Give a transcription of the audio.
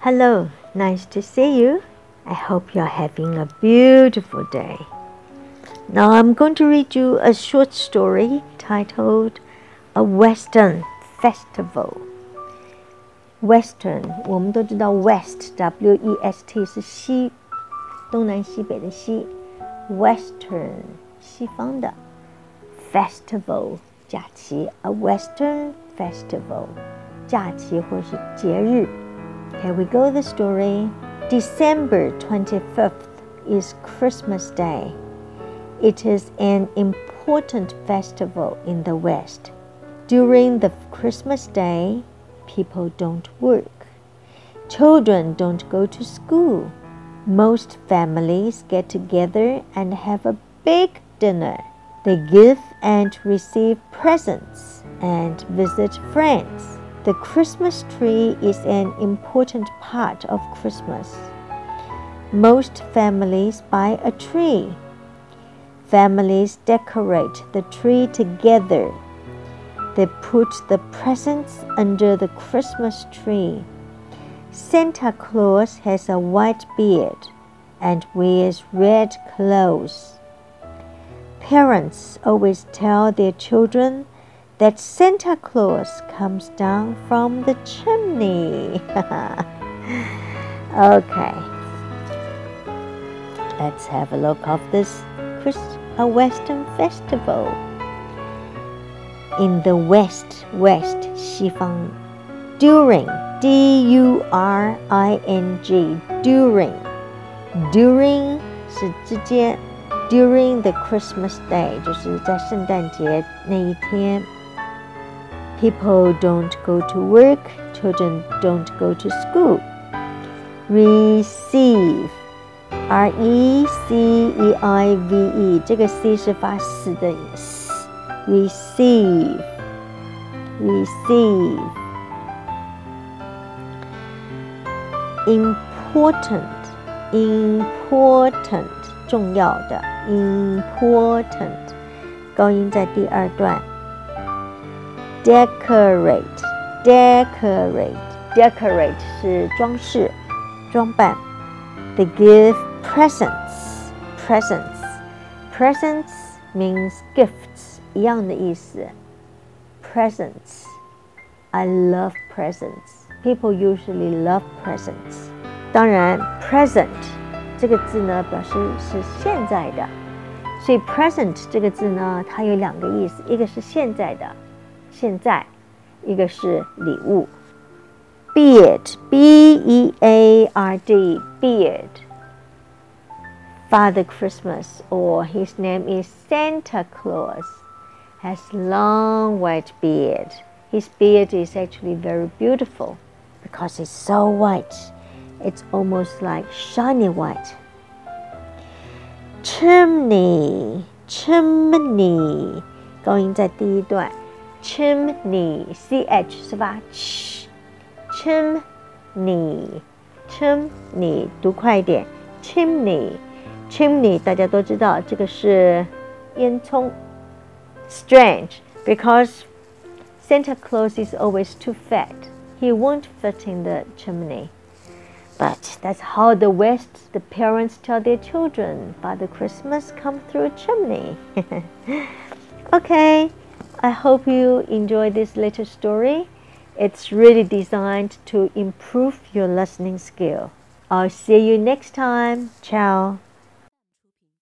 Hello, nice to see you. I hope you're having a beautiful day. Now I'm going to read you a short story titled A Western Festival. Western，我们都知道 West W E S T 是西，东南西北的西，Western 西方的 Festival 假期，A Western Festival 假期或是节日。Here we go. The story. December 25th is Christmas Day. It is an important festival in the West. During the Christmas day, people don't work. Children don't go to school. Most families get together and have a big dinner. They give and receive presents and visit friends. The Christmas tree is an important part of Christmas. Most families buy a tree Families decorate the tree together. They put the presents under the Christmas tree. Santa Claus has a white beard and wears red clothes. Parents always tell their children that Santa Claus comes down from the chimney. okay. Let's have a look of this Christmas a Western festival. In the West, West 西方，during D U R I N G during during 是之间，during the Christmas day 就是在圣诞节那一天。 People don't go to work, children don't go to school. Receive R E C E I V E，这个 C 是发死的，receive，receive。important，important，重要的，important，高音在第二段。 decorate，decorate，decorate 是装饰、装扮。They give presents presents presents means gifts 一样的意思 presents I love presents people usually love presents 当然 present 这个字呢表示是现在的所以 present 这个字呢它有两个意思一个是现在的 现在一个是礼物 beard b e a r d beard Father Christmas, or his name is Santa Claus, has long white beard. His beard is actually very beautiful because it's so white. It's almost like shiny white. Chimney, chimney，高音在第一段。 Chimney，c h 是吧？Chimney，chimney，读快一点。Chimney。Chimney 大家都知道，这个是烟囱。Strange because Santa Claus is always too fat. He won't fit in the chimney. But that's how the West, the parents tell their children, Father Christmas come through a chimney. okay, I hope you enjoy this little story. It's really designed to improve your listening skill. I'll see you next time. Ciao.